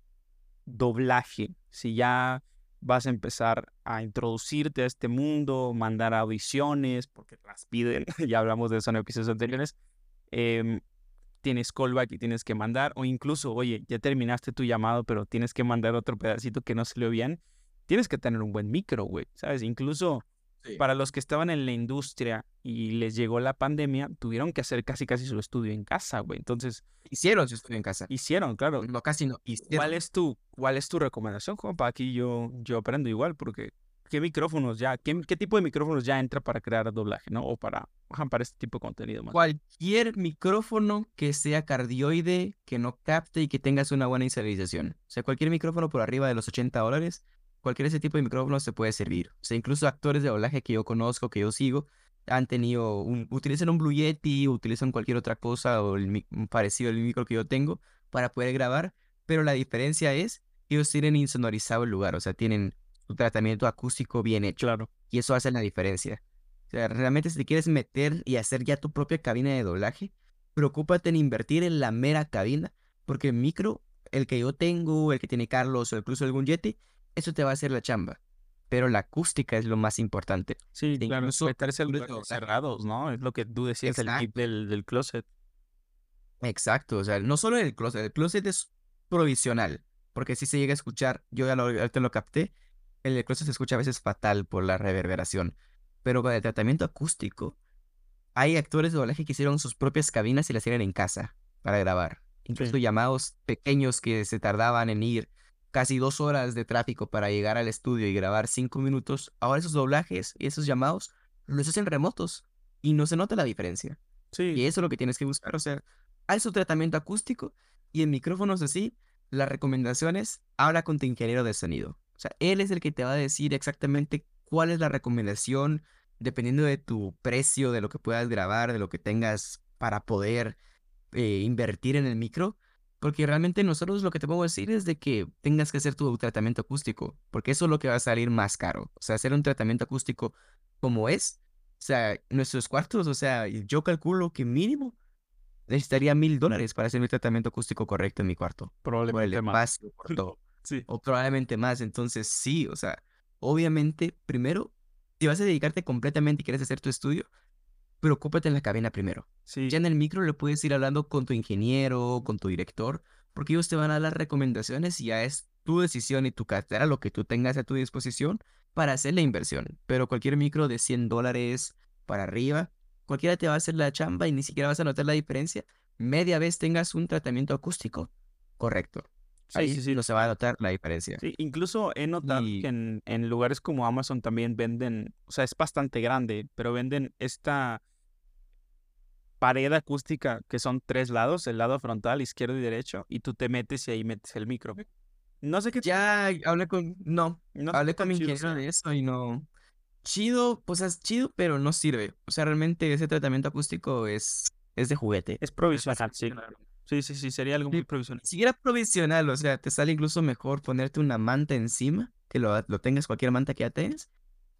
doblaje, si ya vas a empezar a introducirte a este mundo, mandar audiciones, porque las piden, ya hablamos de eso en episodios anteriores, em, tienes callback y tienes que mandar, o incluso, oye, ya terminaste tu llamado, pero tienes que mandar otro pedacito que no le bien, tienes que tener un buen micro, güey, ¿sabes? Incluso para los que estaban en la industria y les llegó la pandemia, tuvieron que hacer casi casi su estudio en casa, güey. Entonces.
Hicieron su estudio en casa.
Hicieron, claro.
No, casi no.
¿Cuál es tu, cuál es tu recomendación, Para Aquí yo, yo aprendo igual, porque ¿qué micrófonos ya, qué, qué tipo de micrófonos ya entra para crear doblaje, ¿no? O para, para este tipo de contenido más.
Cualquier micrófono que sea cardioide, que no capte y que tengas una buena inserización. O sea, cualquier micrófono por arriba de los 80 dólares cualquier ese tipo de micrófono se puede servir. O sea, incluso actores de doblaje que yo conozco, que yo sigo, han tenido un, utilizan un Blue Yeti, utilizan cualquier otra cosa o el, parecido al micro que yo tengo para poder grabar, pero la diferencia es que ellos tienen insonorizado el lugar, o sea, tienen un tratamiento acústico bien hecho.
Claro.
Y eso hace la diferencia. O sea, realmente si te quieres meter y hacer ya tu propia cabina de doblaje, preocúpate en invertir en la mera cabina, porque el micro, el que yo tengo, el que tiene Carlos o incluso algún Yeti, eso te va a hacer la chamba. Pero la acústica es lo más importante.
Sí, claro, meterse lugares cerrados, ¿no? Es lo que tú decías el del, del closet.
Exacto, o sea, no solo el closet, el closet es provisional, porque si se llega a escuchar, yo ya lo, lo capté, el closet se escucha a veces fatal por la reverberación, pero con el tratamiento acústico, hay actores de doblaje que hicieron sus propias cabinas y las hicieron en casa para grabar. Incluso llamados pequeños que se tardaban en ir casi dos horas de tráfico para llegar al estudio y grabar cinco minutos, ahora esos doblajes y esos llamados los hacen remotos y no se nota la diferencia.
Sí.
Y eso es lo que tienes que buscar. O sea, hay su tratamiento acústico y en micrófonos así, las recomendaciones, habla con tu ingeniero de sonido. O sea, él es el que te va a decir exactamente cuál es la recomendación, dependiendo de tu precio, de lo que puedas grabar, de lo que tengas para poder eh, invertir en el micro porque realmente nosotros lo que te puedo decir es de que tengas que hacer tu tratamiento acústico, porque eso es lo que va a salir más caro. O sea, hacer un tratamiento acústico como es, o sea, nuestros cuartos, o sea, yo calculo que mínimo necesitaría mil dólares para hacer mi tratamiento acústico correcto en mi cuarto.
Probablemente más.
sí. O probablemente más. Entonces, sí, o sea, obviamente, primero, si vas a dedicarte completamente y quieres hacer tu estudio, preocúpate en la cabina primero.
Sí.
Ya en el micro le puedes ir hablando con tu ingeniero, con tu director, porque ellos te van a dar las recomendaciones y ya es tu decisión y tu cartera lo que tú tengas a tu disposición para hacer la inversión. Pero cualquier micro de 100 dólares para arriba, cualquiera te va a hacer la chamba y ni siquiera vas a notar la diferencia. Media vez tengas un tratamiento acústico correcto. Sí, Ahí sí, sí. no se va a notar la diferencia.
Sí, incluso he notado que en, en, lugares como Amazon también venden, o sea, es bastante grande, pero venden esta pared acústica que son tres lados, el lado frontal, izquierdo y derecho, y tú te metes y ahí metes el micro. No sé qué.
Ya hablé con. No, no hablé con mi ingeniero de eso y no. Chido, pues es chido, pero no sirve. O sea, realmente ese tratamiento acústico es, es de juguete.
Es provisional, sí. Sí, sí, sí, sería algo muy provisional.
Si era provisional, o sea, te sale incluso mejor ponerte una manta encima, que lo, lo tengas cualquier manta que ya tengas,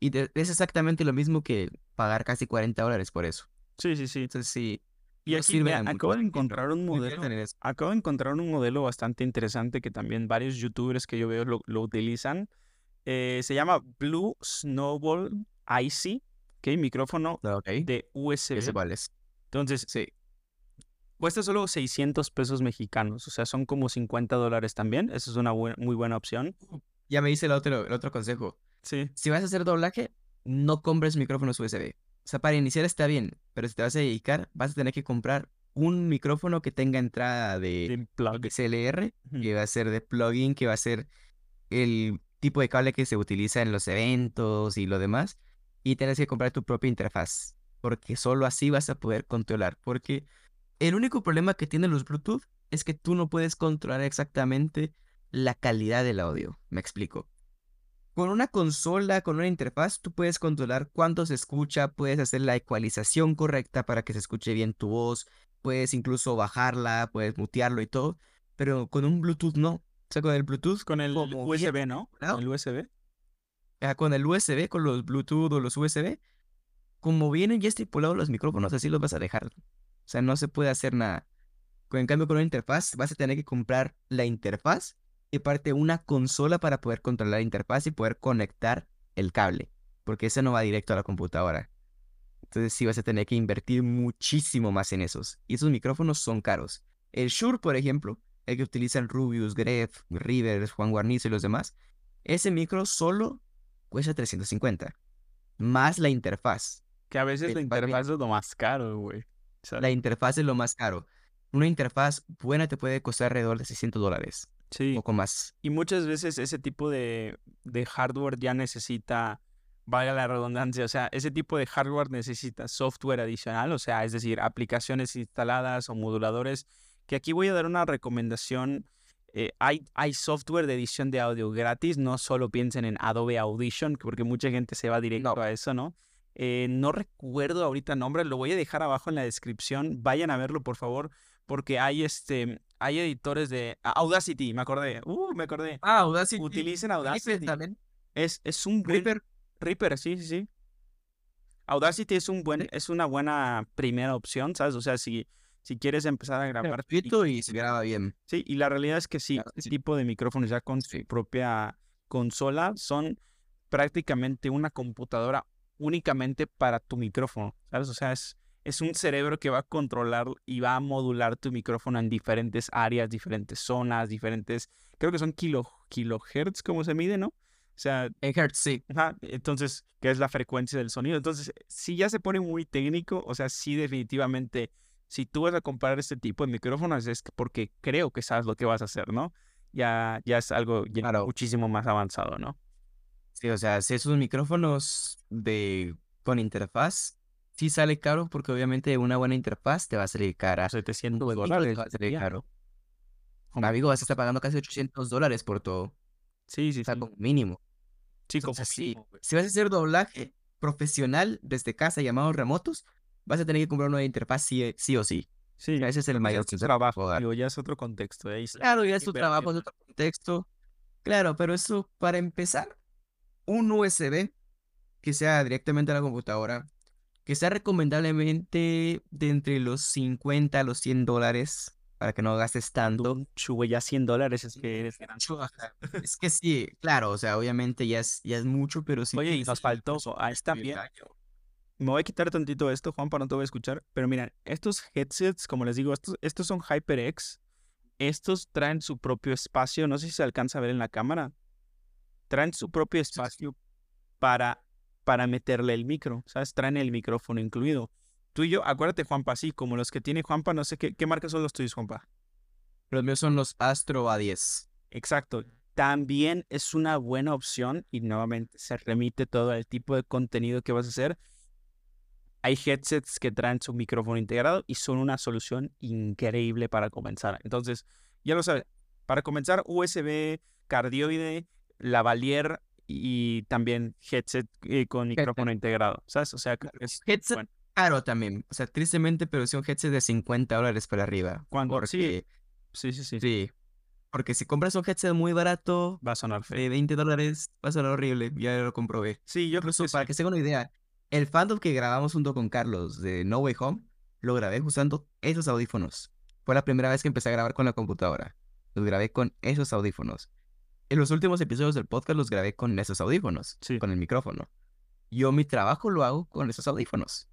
y es exactamente lo mismo que pagar casi 40 dólares por eso.
Sí, sí, sí.
Entonces sí.
Y aquí acabo de encontrar un modelo. Acabo de encontrar un modelo bastante interesante que también varios youtubers que yo veo lo, utilizan. Eh, se llama Blue Snowball IC, ¿ok? Micrófono de USB. Entonces, sí. Cuesta solo 600 pesos mexicanos, o sea, son como 50 dólares también. Esa es una muy buena opción.
Ya me dice el otro, el otro consejo.
Sí.
Si vas a hacer doblaje, no compres micrófonos USB. O sea, para iniciar está bien, pero si te vas a dedicar, vas a tener que comprar un micrófono que tenga entrada de, XLR, que va a ser de plugin, que va a ser el tipo de cable que se utiliza en los eventos y lo demás. Y tienes que comprar tu propia interfaz, porque solo así vas a poder controlar. Porque el único problema que tienen los Bluetooth es que tú no puedes controlar exactamente la calidad del audio. Me explico. Con una consola, con una interfaz, tú puedes controlar cuánto se escucha, puedes hacer la ecualización correcta para que se escuche bien tu voz, puedes incluso bajarla, puedes mutearlo y todo, pero con un Bluetooth no. O sea, con el Bluetooth.
Con el USB, ¿no? Con el USB.
con el USB, con los Bluetooth o los USB, como vienen ya estipulados los micrófonos, así los vas a dejar. O sea, no se puede hacer nada. En cambio, con una interfaz, vas a tener que comprar la interfaz y parte una consola para poder controlar la interfaz y poder conectar el cable, porque ese no va directo a la computadora. Entonces sí vas a tener que invertir muchísimo más en esos. Y esos micrófonos son caros. El Shure, por ejemplo, el que utilizan Rubius, Gref, Rivers, Juan Guarnizo y los demás, ese micro solo cuesta 350. Más la interfaz.
Que a veces la interfaz es lo más caro, güey.
La interfaz es lo más caro. Una interfaz buena te puede costar alrededor de 600 dólares. Sí. Un poco más.
Y muchas veces ese tipo de, de hardware ya necesita, valga la redundancia, o sea, ese tipo de hardware necesita software adicional, o sea, es decir, aplicaciones instaladas o moduladores, que aquí voy a dar una recomendación. Eh, hay, hay software de edición de audio gratis, no solo piensen en Adobe Audition, porque mucha gente se va directo a eso, ¿no? Eh, no recuerdo ahorita el nombre, lo voy a dejar abajo en la descripción. Vayan a verlo, por favor porque hay este hay editores de Audacity, me acordé. Uh, me acordé.
Ah, Audacity.
Utilicen Audacity. también. Es, es un Reaper. Reaper, sí, sí, sí. Audacity es un buen, es una buena primera opción, ¿sabes? O sea, si, si quieres empezar a grabar.
y se graba bien.
Sí, y la realidad es que sí, este tipo de micrófonos ya con su propia consola son prácticamente una computadora únicamente para tu micrófono, ¿sabes? O sea, es, es un cerebro que va a controlar y va a modular tu micrófono en diferentes áreas, diferentes zonas, diferentes, creo que son kilo, kilohertz como se mide, ¿no? O sea,
en hertz, sí.
entonces, ¿qué es la frecuencia del sonido? Entonces, si ya se pone muy técnico, o sea, sí definitivamente, si tú vas a comprar este tipo de micrófonos es porque creo que sabes lo que vas a hacer, ¿no? Ya, ya es algo muchísimo más avanzado, ¿no?
Sí, o sea, si esos micrófonos de con interfaz sí sale caro porque obviamente una buena interfaz te va a salir cara.
700 dólares.
va a salir caro. Amigo, vas a estar pagando casi 800 dólares por todo.
Sí, sí,
sí. mínimo.
Sí, como sí.
Si vas a hacer doblaje profesional desde casa llamados remotos, vas a tener que comprar una interfaz sí, sí o sí.
Sí, ese es el mayor trabajo. Digo, ya es otro contexto.
claro, ya es tu trabajo, es otro contexto. Claro, pero eso, para empezar, un USB que sea directamente a la computadora que sea recomendablemente de entre los 50 a los 100 dólares para que no gastes tanto.
Chuve, ya 100 dólares es que eres
Es que sí, claro, o sea, obviamente ya es, ya es mucho, pero sí.
Oye, y nos faltó, ahí está bien. Me voy a quitar tantito esto, Juan, para no te voy a escuchar. Pero mira, estos headsets, como les digo, estos, estos son HyperX. Estos traen su propio espacio. No sé si se alcanza a ver en la cámara. Traen su propio espacio para para meterle el micro, ¿sabes? Traen el micrófono incluido. Tú y yo, acuérdate, Juanpa, sí, como los que tiene Juanpa, no sé qué, ¿qué marcas son los tuyos, Juanpa?
Los míos son los Astro A10.
Exacto. También es una buena opción y nuevamente se remite todo al tipo de contenido que vas a hacer. Hay headsets que traen su micrófono integrado y son una solución increíble para comenzar. Entonces, ya lo sabes, para comenzar, USB, cardioide, lavalier y también headset eh, con micrófono integrado, ¿sabes? O sea, es,
headset caro también. O sea, tristemente, pero es un headset de 50 dólares para arriba.
¿Cuándo? sí. sí, sí, sí.
Sí. Porque si compras un headset muy barato,
va a sonar feo.
De 20 dólares, va a sonar horrible. Ya lo comprobé.
Sí, yo
Incluso, para que se hagan una idea, el fandom que grabamos junto con Carlos de No Way Home, lo grabé usando esos audífonos. Fue la primera vez que empecé a grabar con la computadora. Lo grabé con esos audífonos. En los últimos episodios del podcast los grabé con esos audífonos, con el micrófono. Yo mi trabajo lo hago con esos audífonos.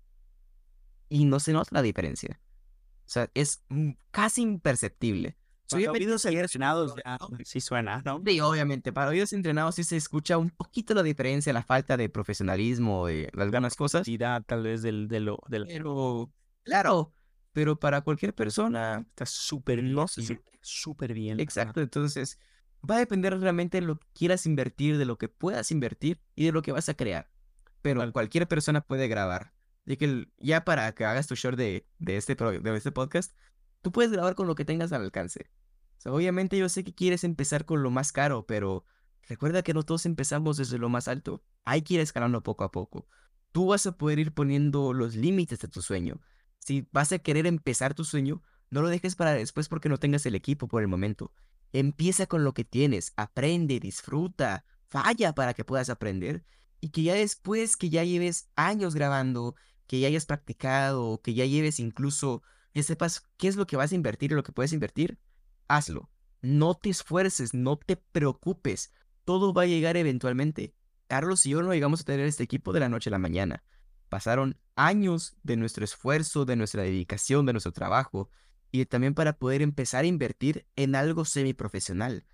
Y no se nota la diferencia. O sea, es casi imperceptible.
Soy oídos entrenados ya sí suena, ¿no?
Sí, obviamente. Para oídos entrenados sí se escucha un poquito la diferencia, la falta de profesionalismo, de algunas cosas.
tal vez del, de lo, del...
Pero, claro, pero para cualquier persona...
Está súper. Súper bien.
Exacto, entonces va a depender realmente de lo que quieras invertir, de lo que puedas invertir y de lo que vas a crear. Pero cualquier persona puede grabar. Así que ya para que hagas tu short de, de, este, de este podcast, tú puedes grabar con lo que tengas al alcance. obviamente yo sé que quieres empezar con lo más caro, pero recuerda que no todos empezamos desde lo más alto. Hay que ir escalando poco a poco. Tú vas a poder ir poniendo los límites de tu sueño. Si vas a querer empezar tu sueño, no lo dejes para después porque no tengas el equipo por el momento. Empieza con lo que tienes, aprende, disfruta, falla para que puedas aprender y que ya después que ya lleves años grabando, que ya hayas practicado, que ya lleves incluso, que sepas qué es lo que vas a invertir y lo que puedes invertir, hazlo. No te esfuerces, no te preocupes, todo va a llegar eventualmente. Carlos y yo no llegamos a tener este equipo de la noche a la mañana. Pasaron años de nuestro esfuerzo, de nuestra dedicación, de nuestro trabajo, y también para poder empezar a invertir en algo semiprofesional.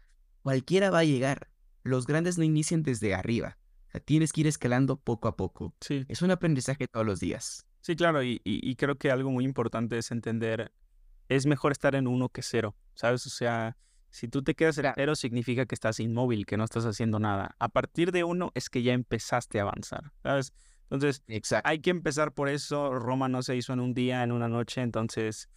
Cualquiera va a llegar. Los grandes no inician desde arriba. tienes que ir escalando poco a poco.
Sí.
Es un aprendizaje todos los días.
Sí, claro, y, creo que algo muy importante es entender, es mejor estar en uno que cero, ¿sabes? O sea, si tú te quedas en cero significa que estás inmóvil, que no estás haciendo nada. A partir de uno es que ya empezaste a avanzar, ¿sabes? Entonces, hay que empezar por eso. Roma no se hizo en un día, en una noche, entonces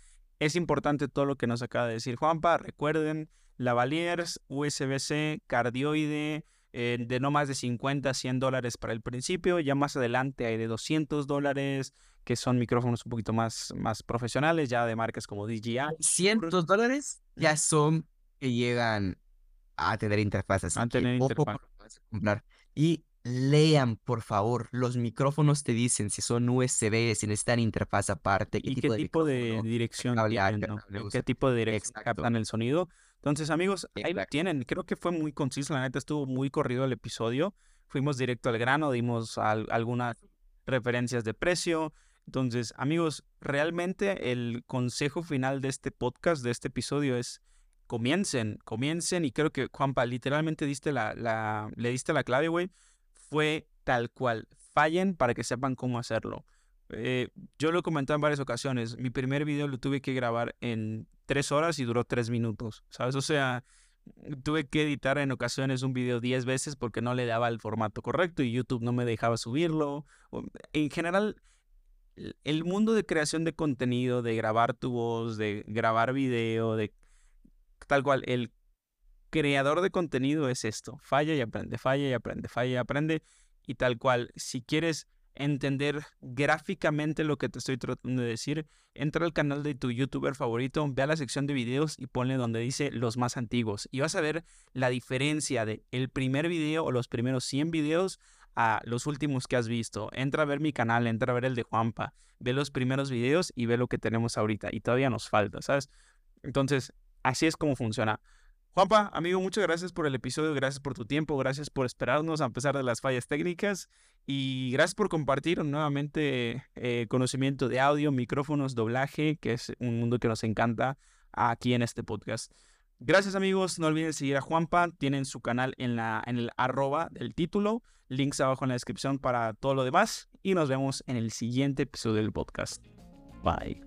es importante todo lo que nos acaba de decir Juanpa. Recuerden, lavaliers, USB-C, cardioide, eh, de no más de 50 a 100 dólares para el principio. Ya más adelante hay de 200 dólares, que son micrófonos un poquito más, más profesionales, ya de marcas como DJI.
100 dólares ya son que llegan a tener interfaces.
A tener interfaz.
Y lean, por favor. Los micrófonos te dicen si son USB, si necesitan interfaz aparte.
¿Y qué tipo de, dirección ¿Qué tipo de dirección captan el sonido? Entonces, amigos, ahí lo tienen. Creo que fue muy conciso, la neta estuvo muy corrido el episodio. Fuimos directo al grano, dimos algunas referencias de precio. Entonces, amigos, realmente el consejo final de este podcast, de este episodio es comiencen, comiencen y creo que Juanpa literalmente diste la, la le diste la clave, güey fue tal cual. Fallen para que sepan cómo hacerlo. Eh, yo lo he comentado en varias ocasiones. Mi primer video lo tuve que grabar en tres horas y duró tres minutos. ¿Sabes? O sea, tuve que editar en ocasiones un video diez veces porque no le daba el formato correcto y YouTube no me dejaba subirlo. En general, el mundo de creación de contenido, de grabar tu voz, de grabar video, de tal cual, el creador de contenido es esto. Falla y aprende, falla y aprende, falla y aprende. Y tal cual, si quieres entender gráficamente lo que te estoy tratando de decir, entra al canal de tu youtuber favorito, ve a la sección de videos y ponle donde dice los más antiguos. Y vas a ver la diferencia de el primer video o los primeros 100 videos a los últimos que has visto. Entra a ver mi canal, entra a ver el de Juanpa, ve los primeros videos y ve lo que tenemos ahorita. Y todavía nos falta, ¿sabes? Entonces, así es como funciona. Juanpa, amigo, muchas gracias por el episodio, gracias por tu tiempo, gracias por esperarnos a pesar de las fallas técnicas y gracias por compartir nuevamente eh, conocimiento de audio, micrófonos, doblaje, que es un mundo que nos encanta aquí en este podcast. Gracias amigos, no olviden seguir a Juanpa, tienen su canal en, la, en el arroba del título, links abajo en la descripción para todo lo demás y nos vemos en el siguiente episodio del podcast. Bye.